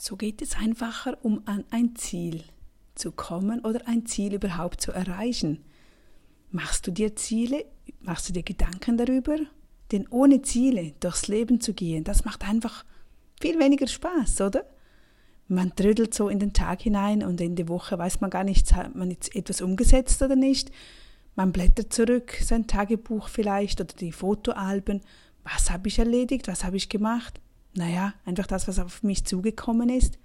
So geht es einfacher, um an ein Ziel zu kommen oder ein Ziel überhaupt zu erreichen. Machst du dir Ziele? Machst du dir Gedanken darüber? Denn ohne Ziele durchs Leben zu gehen, das macht einfach viel weniger Spaß, oder? Man trödelt so in den Tag hinein und in die Woche weiß man gar nicht, hat man jetzt etwas umgesetzt oder nicht. Man blättert zurück, sein Tagebuch vielleicht oder die Fotoalben. Was habe ich erledigt? Was habe ich gemacht? Naja, einfach das, was auf mich zugekommen ist.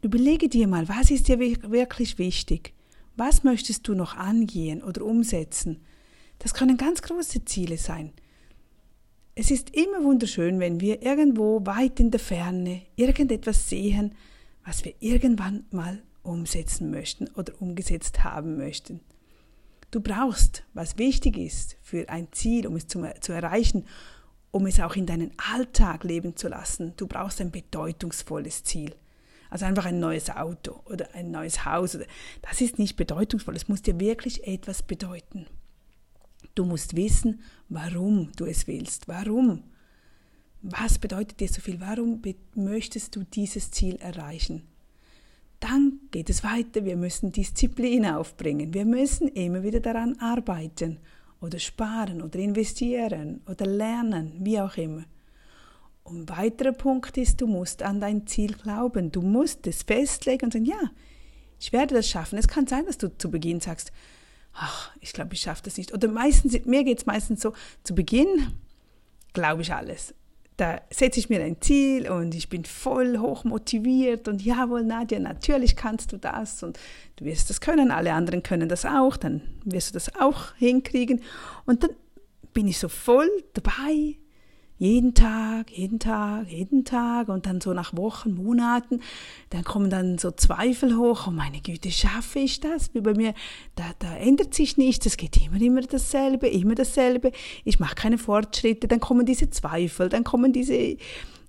Überlege dir mal, was ist dir wirklich wichtig? Was möchtest du noch angehen oder umsetzen? Das können ganz große Ziele sein. Es ist immer wunderschön, wenn wir irgendwo weit in der Ferne irgendetwas sehen, was wir irgendwann mal umsetzen möchten oder umgesetzt haben möchten. Du brauchst, was wichtig ist für ein Ziel, um es zu, zu erreichen um es auch in deinen Alltag leben zu lassen. Du brauchst ein bedeutungsvolles Ziel. Also einfach ein neues Auto oder ein neues Haus. Das ist nicht bedeutungsvoll. Es muss dir wirklich etwas bedeuten. Du musst wissen, warum du es willst. Warum? Was bedeutet dir so viel? Warum möchtest du dieses Ziel erreichen? Dann geht es weiter. Wir müssen Disziplin aufbringen. Wir müssen immer wieder daran arbeiten oder sparen oder investieren oder lernen, wie auch immer. Und ein weiterer Punkt ist, du musst an dein Ziel glauben. Du musst es festlegen und sagen, ja, ich werde das schaffen. Es kann sein, dass du zu Beginn sagst, ach, ich glaube, ich schaffe das nicht. Oder meistens, mir geht es meistens so, zu Beginn glaube ich alles da setze ich mir ein Ziel und ich bin voll hoch motiviert und jawohl, Nadja, natürlich kannst du das und du wirst das können, alle anderen können das auch, dann wirst du das auch hinkriegen. Und dann bin ich so voll dabei jeden Tag, jeden Tag, jeden Tag und dann so nach Wochen, Monaten, dann kommen dann so Zweifel hoch, oh meine Güte, schaffe ich das? Wie bei mir, da, da ändert sich nichts, es geht immer, immer dasselbe, immer dasselbe, ich mache keine Fortschritte, dann kommen diese Zweifel, dann kommen diese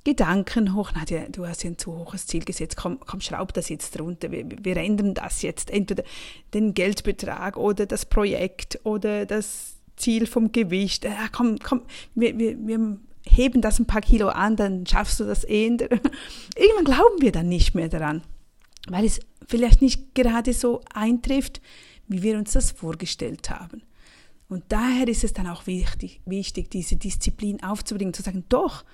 Gedanken hoch, Nadja, du hast ja ein zu hohes Ziel gesetzt, komm, komm schraub das jetzt runter, wir, wir ändern das jetzt, entweder den Geldbetrag oder das Projekt oder das Ziel vom Gewicht. Ja, äh, komm, komm, wir, wir, wir heben das ein paar Kilo an, dann schaffst du das eh. Irgendwann glauben wir dann nicht mehr daran, weil es vielleicht nicht gerade so eintrifft, wie wir uns das vorgestellt haben. Und daher ist es dann auch wichtig, wichtig diese Disziplin aufzubringen, zu sagen, doch,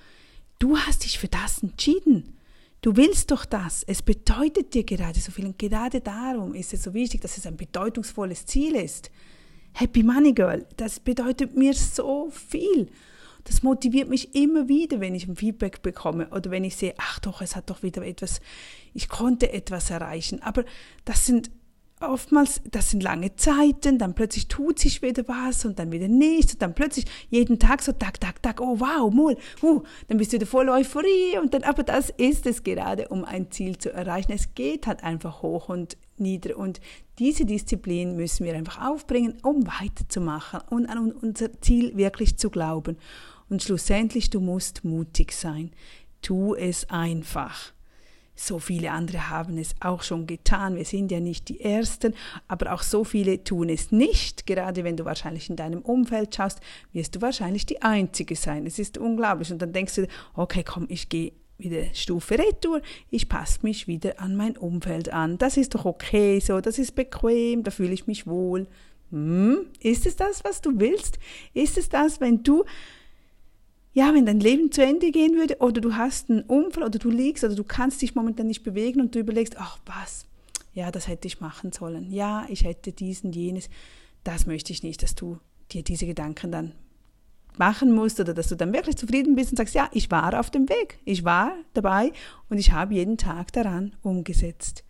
du hast dich für das entschieden. Du willst doch das. Es bedeutet dir gerade so viel. Und gerade darum ist es so wichtig, dass es ein bedeutungsvolles Ziel ist. Happy Money Girl, das bedeutet mir so viel. Das motiviert mich immer wieder, wenn ich ein Feedback bekomme oder wenn ich sehe, ach doch, es hat doch wieder etwas, ich konnte etwas erreichen. Aber das sind oftmals, das sind lange Zeiten, dann plötzlich tut sich wieder was und dann wieder nichts und dann plötzlich jeden Tag so tak, tak, tak, oh wow, mal, uh, dann bist du wieder voll Euphorie und dann, aber das ist es gerade, um ein Ziel zu erreichen. Es geht halt einfach hoch und nieder und diese Disziplin müssen wir einfach aufbringen, um weiterzumachen und an unser Ziel wirklich zu glauben. Und schlussendlich, du musst mutig sein. Tu es einfach. So viele andere haben es auch schon getan. Wir sind ja nicht die Ersten, aber auch so viele tun es nicht. Gerade wenn du wahrscheinlich in deinem Umfeld schaust, wirst du wahrscheinlich die Einzige sein. Es ist unglaublich. Und dann denkst du, okay, komm, ich gehe wieder Stufe Retour, ich passe mich wieder an mein Umfeld an. Das ist doch okay so, das ist bequem, da fühle ich mich wohl. Hm, ist es das, was du willst? Ist es das, wenn du ja, wenn dein Leben zu Ende gehen würde oder du hast einen Unfall oder du liegst oder du kannst dich momentan nicht bewegen und du überlegst, ach was, ja, das hätte ich machen sollen. Ja, ich hätte diesen, jenes. Das möchte ich nicht, dass du dir diese Gedanken dann machen musst oder dass du dann wirklich zufrieden bist und sagst, ja, ich war auf dem Weg, ich war dabei und ich habe jeden Tag daran umgesetzt.